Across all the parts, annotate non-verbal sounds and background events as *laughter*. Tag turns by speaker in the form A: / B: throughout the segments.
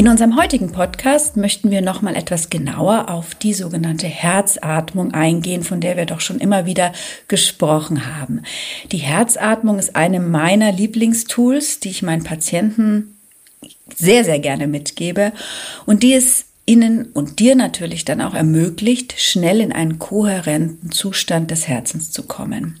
A: In unserem heutigen Podcast möchten wir noch mal etwas genauer auf die sogenannte Herzatmung eingehen, von der wir doch schon immer wieder gesprochen haben. Die Herzatmung ist eine meiner Lieblingstools, die ich meinen Patienten sehr, sehr gerne mitgebe und die es Ihnen und dir natürlich dann auch ermöglicht, schnell in einen kohärenten Zustand des Herzens zu kommen.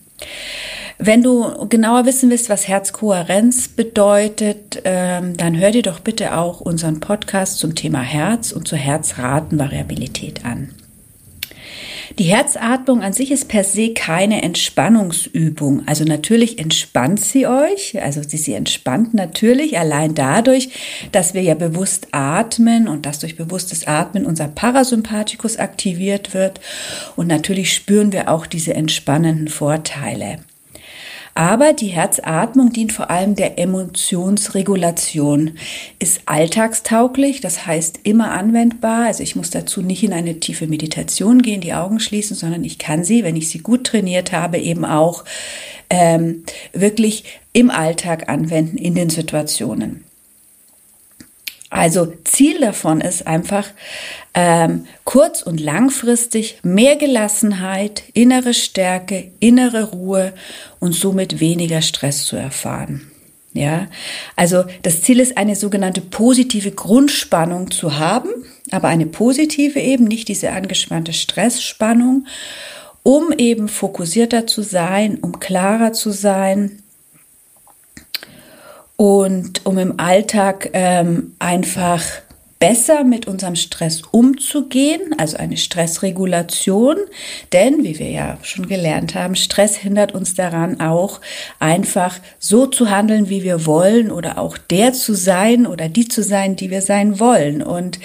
A: Wenn du genauer wissen willst, was Herzkohärenz bedeutet, ähm, dann hör dir doch bitte auch unseren Podcast zum Thema Herz und zur Herzratenvariabilität an. Die Herzatmung an sich ist per se keine Entspannungsübung. Also natürlich entspannt sie euch, also sie, sie entspannt natürlich allein dadurch, dass wir ja bewusst atmen und dass durch bewusstes Atmen unser Parasympathikus aktiviert wird. Und natürlich spüren wir auch diese entspannenden Vorteile. Aber die Herzatmung dient vor allem der Emotionsregulation, ist alltagstauglich, das heißt immer anwendbar. Also ich muss dazu nicht in eine tiefe Meditation gehen, die Augen schließen, sondern ich kann sie, wenn ich sie gut trainiert habe, eben auch ähm, wirklich im Alltag anwenden, in den Situationen. Also Ziel davon ist einfach ähm, kurz- und langfristig mehr Gelassenheit, innere Stärke, innere Ruhe und somit weniger Stress zu erfahren. Ja, also das Ziel ist eine sogenannte positive Grundspannung zu haben, aber eine positive eben, nicht diese angespannte Stressspannung, um eben fokussierter zu sein, um klarer zu sein, und um im Alltag ähm, einfach besser mit unserem Stress umzugehen, also eine Stressregulation. Denn, wie wir ja schon gelernt haben, Stress hindert uns daran auch einfach so zu handeln, wie wir wollen oder auch der zu sein oder die zu sein, die wir sein wollen. Und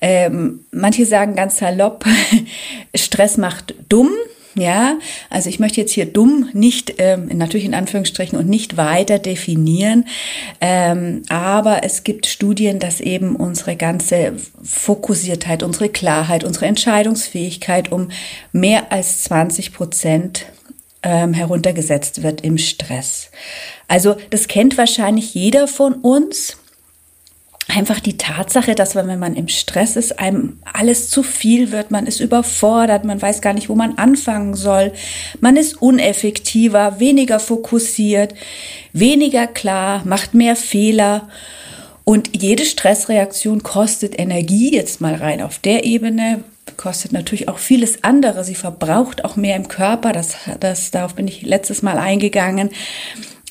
A: ähm, manche sagen ganz salopp, *laughs* Stress macht dumm. Ja, also ich möchte jetzt hier dumm nicht, ähm, natürlich in Anführungsstrichen, und nicht weiter definieren, ähm, aber es gibt Studien, dass eben unsere ganze Fokussiertheit, unsere Klarheit, unsere Entscheidungsfähigkeit um mehr als 20 Prozent ähm, heruntergesetzt wird im Stress. Also das kennt wahrscheinlich jeder von uns einfach die Tatsache, dass wenn man im Stress ist, einem alles zu viel wird, man ist überfordert, man weiß gar nicht, wo man anfangen soll, man ist uneffektiver, weniger fokussiert, weniger klar, macht mehr Fehler. Und jede Stressreaktion kostet Energie, jetzt mal rein auf der Ebene, kostet natürlich auch vieles andere, sie verbraucht auch mehr im Körper, das, das, darauf bin ich letztes Mal eingegangen.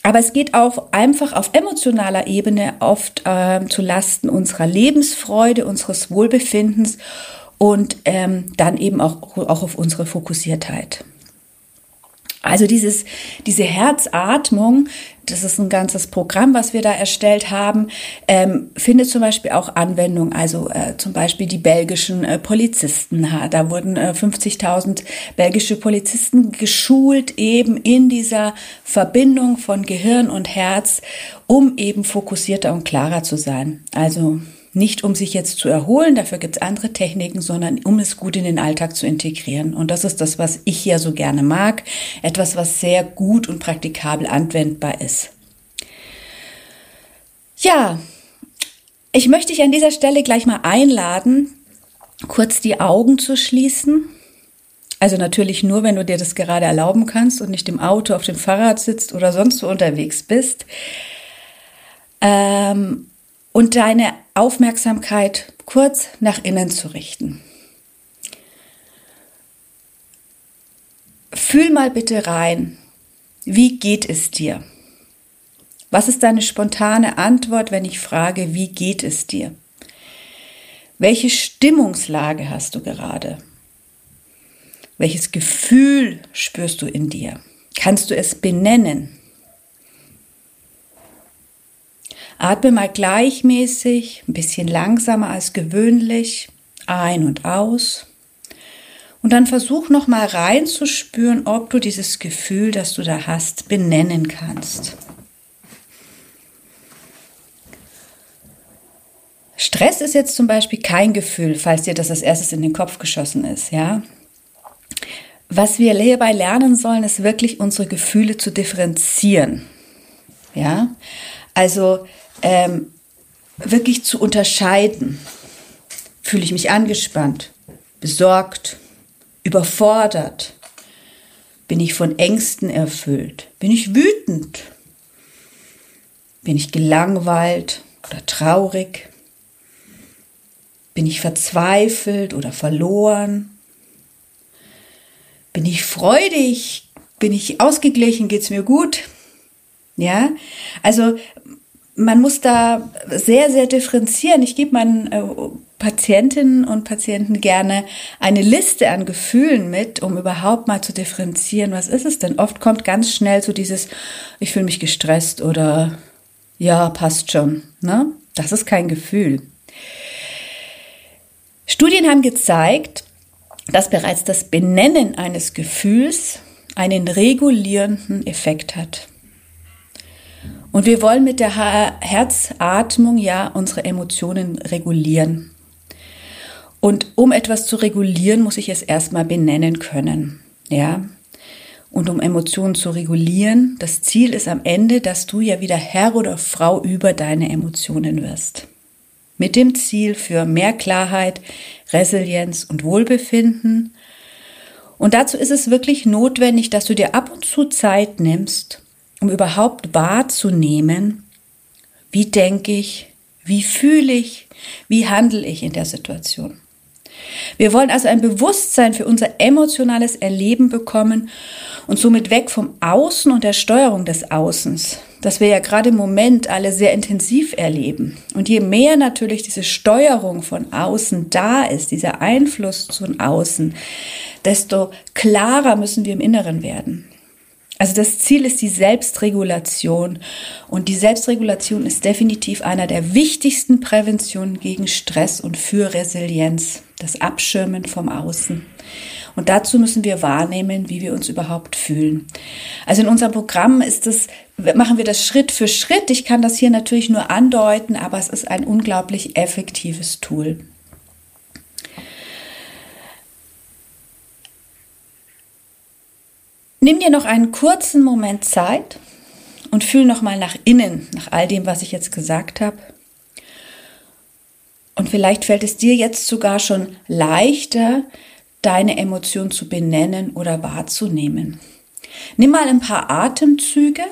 A: Aber es geht auch einfach auf emotionaler Ebene oft äh, zu Lasten unserer Lebensfreude, unseres Wohlbefindens und ähm, dann eben auch, auch auf unsere Fokussiertheit. Also dieses, diese Herzatmung, das ist ein ganzes Programm, was wir da erstellt haben, ähm, findet zum Beispiel auch Anwendung. Also äh, zum Beispiel die belgischen äh, Polizisten. Da wurden äh, 50.000 belgische Polizisten geschult eben in dieser Verbindung von Gehirn und Herz, um eben fokussierter und klarer zu sein. Also nicht um sich jetzt zu erholen, dafür gibt es andere Techniken, sondern um es gut in den Alltag zu integrieren. Und das ist das, was ich ja so gerne mag. Etwas, was sehr gut und praktikabel anwendbar ist. Ja, ich möchte dich an dieser Stelle gleich mal einladen, kurz die Augen zu schließen. Also natürlich nur, wenn du dir das gerade erlauben kannst und nicht im Auto, auf dem Fahrrad sitzt oder sonst wo unterwegs bist. Ähm, und deine Aufmerksamkeit kurz nach innen zu richten. Fühl mal bitte rein, wie geht es dir? Was ist deine spontane Antwort, wenn ich frage, wie geht es dir? Welche Stimmungslage hast du gerade? Welches Gefühl spürst du in dir? Kannst du es benennen? Atme mal gleichmäßig, ein bisschen langsamer als gewöhnlich, ein und aus. Und dann versuch noch mal reinzuspüren, ob du dieses Gefühl, das du da hast, benennen kannst. Stress ist jetzt zum Beispiel kein Gefühl, falls dir das als erstes in den Kopf geschossen ist, ja. Was wir hierbei lernen sollen, ist wirklich unsere Gefühle zu differenzieren, ja. Also ähm, wirklich zu unterscheiden. Fühle ich mich angespannt, besorgt, überfordert? Bin ich von Ängsten erfüllt? Bin ich wütend? Bin ich gelangweilt oder traurig? Bin ich verzweifelt oder verloren? Bin ich freudig? Bin ich ausgeglichen? Geht's mir gut? Ja, also man muss da sehr, sehr differenzieren. Ich gebe meinen äh, Patientinnen und Patienten gerne eine Liste an Gefühlen mit, um überhaupt mal zu differenzieren, was ist es denn? Oft kommt ganz schnell so dieses, ich fühle mich gestresst oder ja, passt schon. Ne? Das ist kein Gefühl. Studien haben gezeigt, dass bereits das Benennen eines Gefühls einen regulierenden Effekt hat. Und wir wollen mit der Herzatmung ja unsere Emotionen regulieren. Und um etwas zu regulieren, muss ich es erstmal benennen können. Ja. Und um Emotionen zu regulieren, das Ziel ist am Ende, dass du ja wieder Herr oder Frau über deine Emotionen wirst. Mit dem Ziel für mehr Klarheit, Resilienz und Wohlbefinden. Und dazu ist es wirklich notwendig, dass du dir ab und zu Zeit nimmst, um überhaupt wahrzunehmen, wie denke ich, wie fühle ich, wie handle ich in der Situation. Wir wollen also ein Bewusstsein für unser emotionales Erleben bekommen und somit weg vom Außen und der Steuerung des Außens, das wir ja gerade im Moment alle sehr intensiv erleben. Und je mehr natürlich diese Steuerung von außen da ist, dieser Einfluss von außen, desto klarer müssen wir im Inneren werden. Also das Ziel ist die Selbstregulation und die Selbstregulation ist definitiv einer der wichtigsten Präventionen gegen Stress und für Resilienz, das Abschirmen vom Außen. Und dazu müssen wir wahrnehmen, wie wir uns überhaupt fühlen. Also in unserem Programm ist es, machen wir das Schritt für Schritt. Ich kann das hier natürlich nur andeuten, aber es ist ein unglaublich effektives Tool. Nimm dir noch einen kurzen Moment Zeit und fühl noch mal nach innen, nach all dem, was ich jetzt gesagt habe. Und vielleicht fällt es dir jetzt sogar schon leichter, deine Emotion zu benennen oder wahrzunehmen. Nimm mal ein paar Atemzüge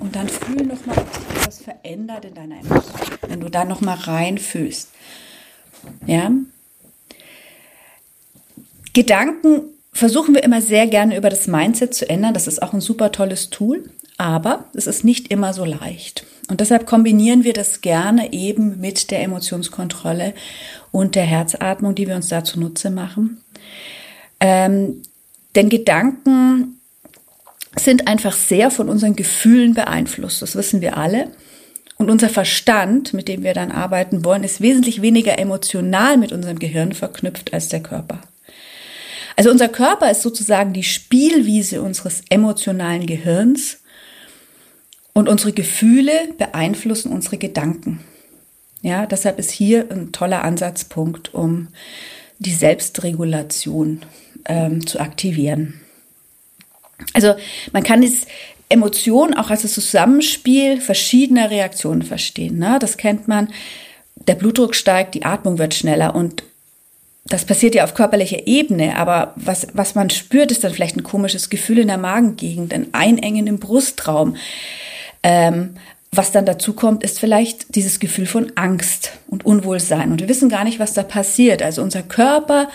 A: und dann fühl noch mal, ob sich etwas verändert in deiner Emotion, wenn du da noch mal reinfühlst. Ja? Gedanken versuchen wir immer sehr gerne über das Mindset zu ändern. Das ist auch ein super tolles Tool, aber es ist nicht immer so leicht. Und deshalb kombinieren wir das gerne eben mit der Emotionskontrolle und der Herzatmung, die wir uns da zunutze machen. Ähm, denn Gedanken sind einfach sehr von unseren Gefühlen beeinflusst. Das wissen wir alle. Und unser Verstand, mit dem wir dann arbeiten wollen, ist wesentlich weniger emotional mit unserem Gehirn verknüpft als der Körper. Also unser Körper ist sozusagen die Spielwiese unseres emotionalen Gehirns und unsere Gefühle beeinflussen unsere Gedanken. Ja, deshalb ist hier ein toller Ansatzpunkt, um die Selbstregulation ähm, zu aktivieren. Also man kann das Emotion auch als das Zusammenspiel verschiedener Reaktionen verstehen. Ne? Das kennt man. Der Blutdruck steigt, die Atmung wird schneller und das passiert ja auf körperlicher Ebene, aber was, was man spürt, ist dann vielleicht ein komisches Gefühl in der Magengegend, ein Einengen im Brustraum. Ähm, was dann dazu kommt, ist vielleicht dieses Gefühl von Angst und Unwohlsein. Und wir wissen gar nicht, was da passiert. Also unser Körper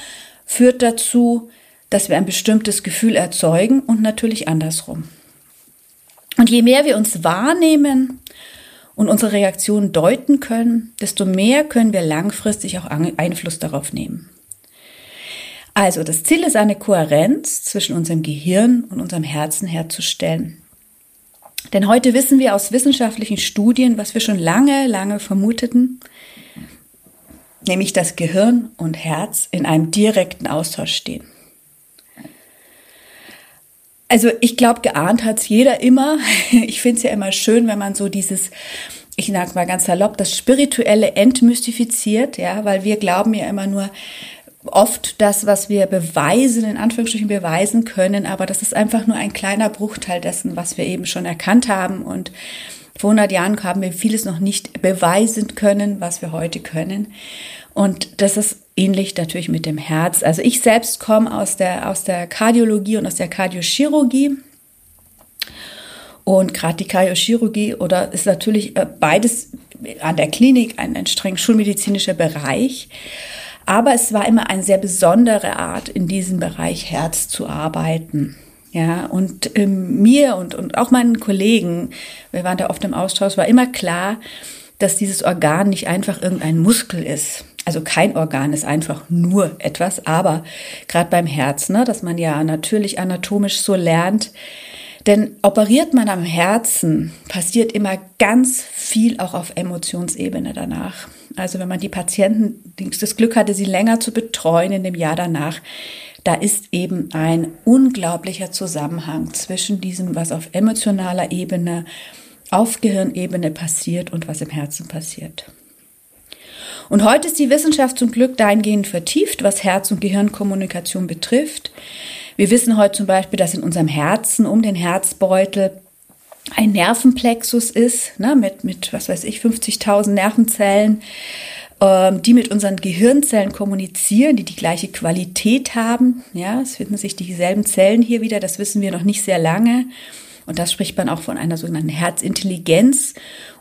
A: führt dazu, dass wir ein bestimmtes Gefühl erzeugen und natürlich andersrum. Und je mehr wir uns wahrnehmen und unsere Reaktionen deuten können, desto mehr können wir langfristig auch Einfluss darauf nehmen. Also das Ziel ist eine Kohärenz zwischen unserem Gehirn und unserem Herzen herzustellen. Denn heute wissen wir aus wissenschaftlichen Studien, was wir schon lange, lange vermuteten, nämlich dass Gehirn und Herz in einem direkten Austausch stehen. Also ich glaube, geahnt hat's jeder immer. *laughs* Ich finde es ja immer schön, wenn man so dieses, ich sage mal ganz salopp, das Spirituelle entmystifiziert, ja, weil wir glauben ja immer nur oft das, was wir beweisen, in Anführungsstrichen beweisen können, aber das ist einfach nur ein kleiner Bruchteil dessen, was wir eben schon erkannt haben und vor 100 Jahren haben wir vieles noch nicht beweisen können, was wir heute können. Und das ist ähnlich natürlich mit dem Herz. Also ich selbst komme aus der, aus der Kardiologie und aus der Kardiochirurgie. Und gerade die Kardiochirurgie oder ist natürlich äh, beides an der Klinik ein, ein streng schulmedizinischer Bereich. Aber es war immer eine sehr besondere Art, in diesem Bereich Herz zu arbeiten. Ja, und ähm, mir und, und auch meinen Kollegen, wir waren da oft im Austausch, war immer klar, dass dieses Organ nicht einfach irgendein Muskel ist. Also kein Organ ist einfach nur etwas, aber gerade beim Herz, ne, dass man ja natürlich anatomisch so lernt, denn operiert man am Herzen, passiert immer ganz viel auch auf Emotionsebene danach. Also wenn man die Patienten das Glück hatte, sie länger zu betreuen in dem Jahr danach, da ist eben ein unglaublicher Zusammenhang zwischen diesem, was auf emotionaler Ebene, auf Gehirnebene passiert und was im Herzen passiert. Und heute ist die Wissenschaft zum Glück dahingehend vertieft, was Herz- und Gehirnkommunikation betrifft. Wir wissen heute zum Beispiel, dass in unserem Herzen um den Herzbeutel ein Nervenplexus ist, ne, mit, mit, was weiß ich, 50.000 Nervenzellen, ähm, die mit unseren Gehirnzellen kommunizieren, die die gleiche Qualität haben. Ja, es finden sich dieselben Zellen hier wieder, das wissen wir noch nicht sehr lange. Und das spricht man auch von einer sogenannten Herzintelligenz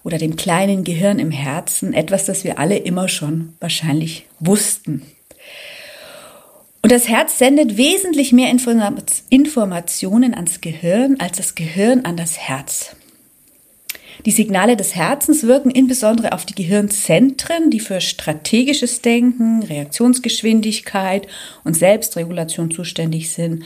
A: oder dem kleinen Gehirn im Herzen, etwas, das wir alle immer schon wahrscheinlich wussten. Und das Herz sendet wesentlich mehr Informationen ans Gehirn als das Gehirn an das Herz. Die Signale des Herzens wirken insbesondere auf die Gehirnzentren, die für strategisches Denken, Reaktionsgeschwindigkeit und Selbstregulation zuständig sind.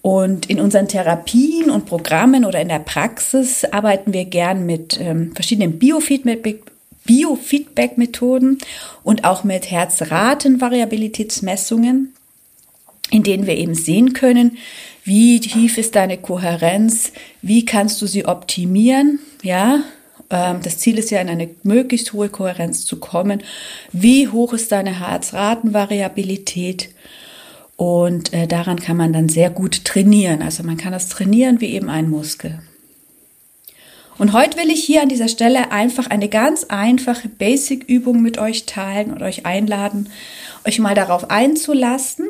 A: Und in unseren Therapien und Programmen oder in der Praxis arbeiten wir gern mit ähm, verschiedenen Biofeedback, Biofeedback-Methoden und auch mit Herzratenvariabilitätsmessungen, in denen wir eben sehen können, wie tief ist deine Kohärenz, wie kannst du sie optimieren, ja, ähm, das Ziel ist ja, in eine möglichst hohe Kohärenz zu kommen. Wie hoch ist deine Herzratenvariabilität? Und äh, daran kann man dann sehr gut trainieren. Also man kann das trainieren wie eben ein Muskel. Und heute will ich hier an dieser Stelle einfach eine ganz einfache Basic-Übung mit euch teilen und euch einladen, euch mal darauf einzulassen.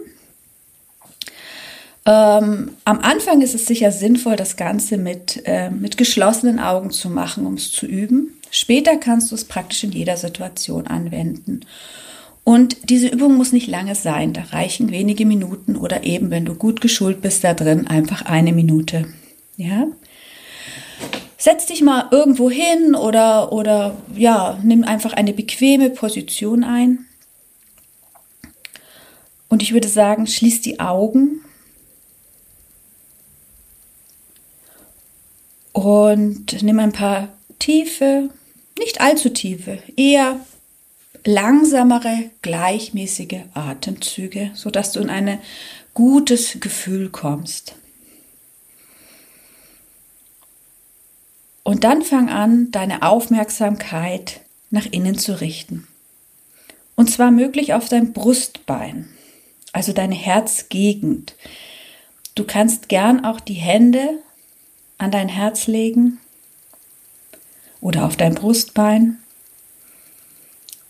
A: Ähm, am Anfang ist es sicher sinnvoll, das Ganze mit, äh, mit geschlossenen Augen zu machen, um es zu üben. Später kannst du es praktisch in jeder Situation anwenden. Und diese Übung muss nicht lange sein, da reichen wenige Minuten oder eben, wenn du gut geschult bist da drin, einfach eine Minute. Ja? Setz dich mal irgendwo hin oder, oder ja, nimm einfach eine bequeme Position ein. Und ich würde sagen, schließ die Augen und nimm ein paar tiefe, nicht allzu tiefe, eher langsamere, gleichmäßige Atemzüge, sodass du in ein gutes Gefühl kommst. Und dann fang an, deine Aufmerksamkeit nach innen zu richten. Und zwar möglich auf dein Brustbein, also deine Herzgegend. Du kannst gern auch die Hände an dein Herz legen oder auf dein Brustbein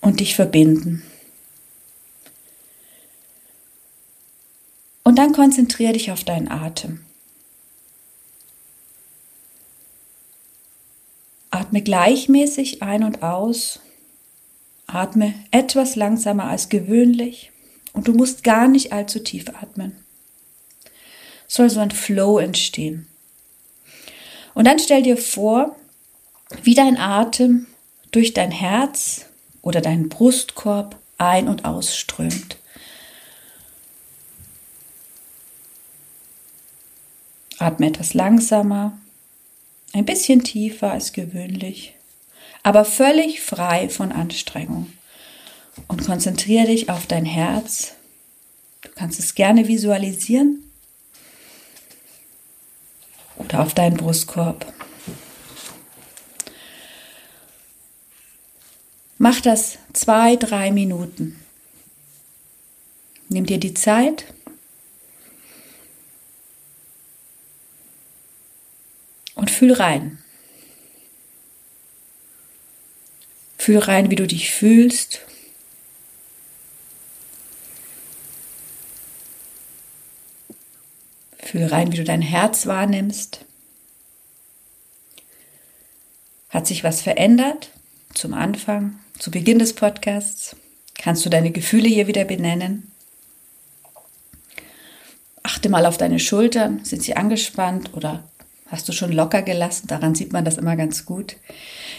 A: und dich verbinden. Und dann konzentriere dich auf deinen Atem. Atme gleichmäßig ein und aus. Atme etwas langsamer als gewöhnlich und du musst gar nicht allzu tief atmen. Es soll so ein Flow entstehen. Und dann stell dir vor, wie dein Atem durch dein Herz oder deinen Brustkorb ein- und ausströmt. Atme etwas langsamer ein bisschen tiefer als gewöhnlich, aber völlig frei von Anstrengung. Und konzentriere dich auf dein Herz. Du kannst es gerne visualisieren. oder auf deinen Brustkorb. Mach das zwei, drei Minuten. Nimm dir die Zeit. Und fühl rein. Fühl rein, wie du dich fühlst. Fühl rein, wie du dein Herz wahrnimmst. Hat sich was verändert zum Anfang, zu Beginn des Podcasts? Kannst du deine Gefühle hier wieder benennen? Achte mal auf deine Schultern. Sind sie angespannt oder hast du schon locker gelassen? Daran sieht man das immer ganz gut.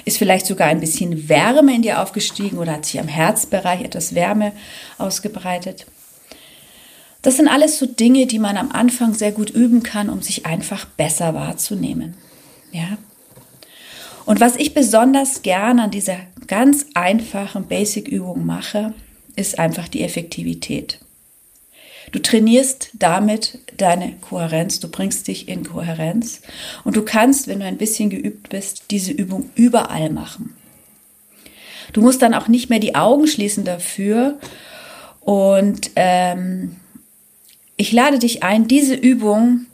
A: Ist vielleicht sogar ein bisschen Wärme in dir aufgestiegen oder hat sich am Herzbereich etwas Wärme ausgebreitet? Das sind alles so Dinge, die man am Anfang sehr gut üben kann, um sich einfach besser wahrzunehmen. Ja. Und was ich besonders gerne an dieser ganz einfachen Basic-Übung mache, ist einfach die Effektivität. Du trainierst damit deine Kohärenz, du bringst dich in Kohärenz und du kannst, wenn du ein bisschen geübt bist, diese Übung überall machen. Du musst dann auch nicht mehr die Augen schließen dafür und ähm, ich lade dich ein, diese Übung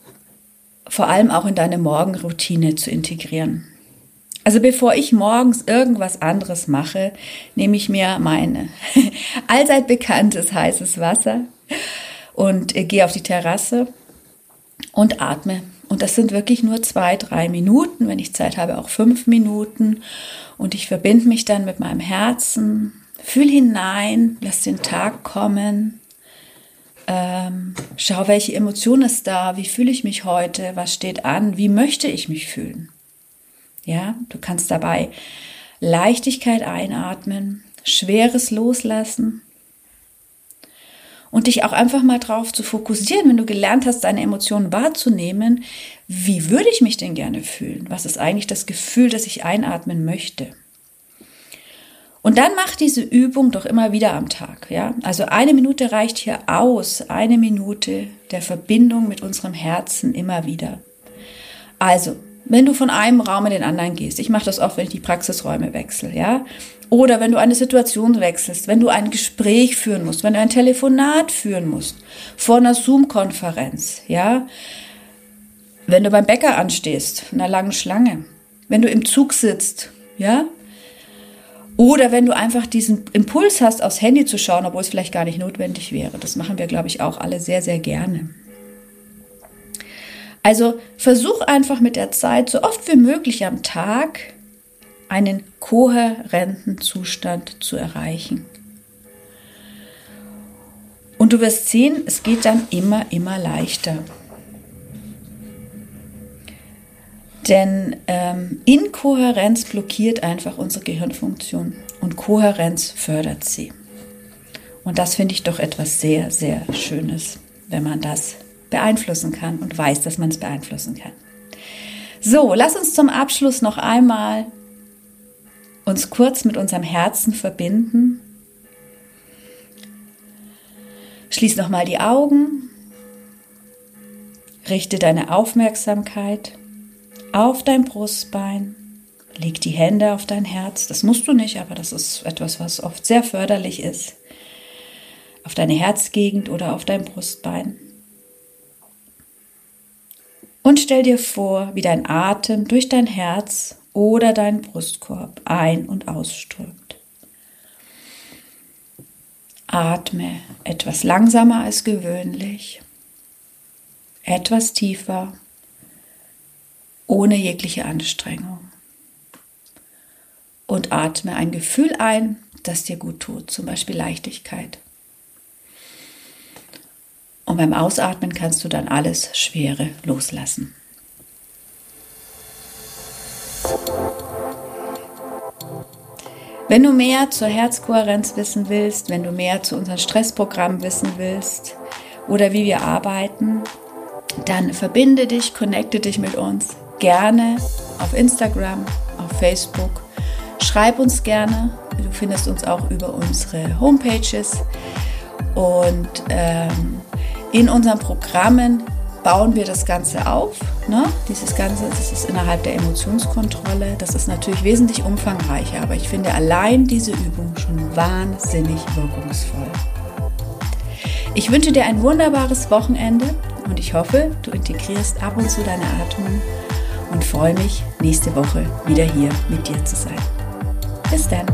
A: vor allem auch in deine Morgenroutine zu integrieren. Also bevor ich morgens irgendwas anderes mache, nehme ich mir mein *laughs* allseit bekanntes heißes Wasser und äh, gehe auf die Terrasse und atme. Und das sind wirklich nur zwei, drei Minuten, wenn ich Zeit habe, auch fünf Minuten. Und ich verbinde mich dann mit meinem Herzen, fühl hinein, lass den Tag kommen. Ähm, schau, welche Emotion ist da, wie fühle ich mich heute, was steht an, wie möchte ich mich fühlen. Ja, du kannst dabei Leichtigkeit einatmen, Schweres loslassen und dich auch einfach mal drauf zu fokussieren, wenn du gelernt hast, deine Emotionen wahrzunehmen, wie würde ich mich denn gerne fühlen? Was ist eigentlich das Gefühl, das ich einatmen möchte? Und dann mach diese Übung doch immer wieder am Tag, ja? Also eine Minute reicht hier aus, eine Minute der Verbindung mit unserem Herzen immer wieder. Also, wenn du von einem Raum in den anderen gehst, ich mache das oft, wenn ich die Praxisräume wechsle, ja? Oder wenn du eine Situation wechselst, wenn du ein Gespräch führen musst, wenn du ein Telefonat führen musst, vor einer Zoom-Konferenz, ja? Wenn du beim Bäcker anstehst, in einer langen Schlange, wenn du im Zug sitzt, ja? Oder wenn du einfach diesen Impuls hast, aufs Handy zu schauen, obwohl es vielleicht gar nicht notwendig wäre. Das machen wir, glaube ich, auch alle sehr, sehr gerne. Also versuch einfach mit der Zeit so oft wie möglich am Tag einen kohärenten Zustand zu erreichen. Und du wirst sehen, es geht dann immer, immer leichter. Denn ähm, Inkohärenz blockiert einfach unsere Gehirnfunktion und Kohärenz fördert sie. Und das finde ich doch etwas sehr, sehr Schönes, wenn man das beeinflussen kann und weiß, dass man es beeinflussen kann. So, lass uns zum Abschluss noch einmal uns kurz mit unserem Herzen verbinden. Schließ nochmal die Augen. Richte deine Aufmerksamkeit auf dein Brustbein. Leg die Hände auf dein Herz. Das musst du nicht, aber das ist etwas, was oft sehr förderlich ist. Auf deine Herzgegend oder auf dein Brustbein. Und stell dir vor, wie dein Atem durch dein Herz oder deinen Brustkorb ein- und ausströmt. Atme etwas langsamer als gewöhnlich, etwas tiefer ohne jegliche Anstrengung. Und atme ein Gefühl ein, das dir gut tut, zum Beispiel Leichtigkeit. Und beim Ausatmen kannst du dann alles Schwere loslassen. Wenn du mehr zur Herzkohärenz wissen willst, wenn du mehr zu unserem Stressprogramm wissen willst oder wie wir arbeiten, dann verbinde dich, connecte dich mit uns gerne auf Instagram, auf Facebook. Schreib uns gerne. Du findest uns auch über unsere Homepages. Und ähm, in unseren Programmen bauen wir das Ganze auf. Ne? Dieses Ganze, das ist innerhalb der Emotionskontrolle. Das ist natürlich wesentlich umfangreicher, aber ich finde allein diese Übung schon wahnsinnig wirkungsvoll. Ich wünsche dir ein wunderbares Wochenende und ich hoffe, du integrierst ab und zu deine Atmung und freue mich, nächste Woche wieder hier mit dir zu sein. Bis dann.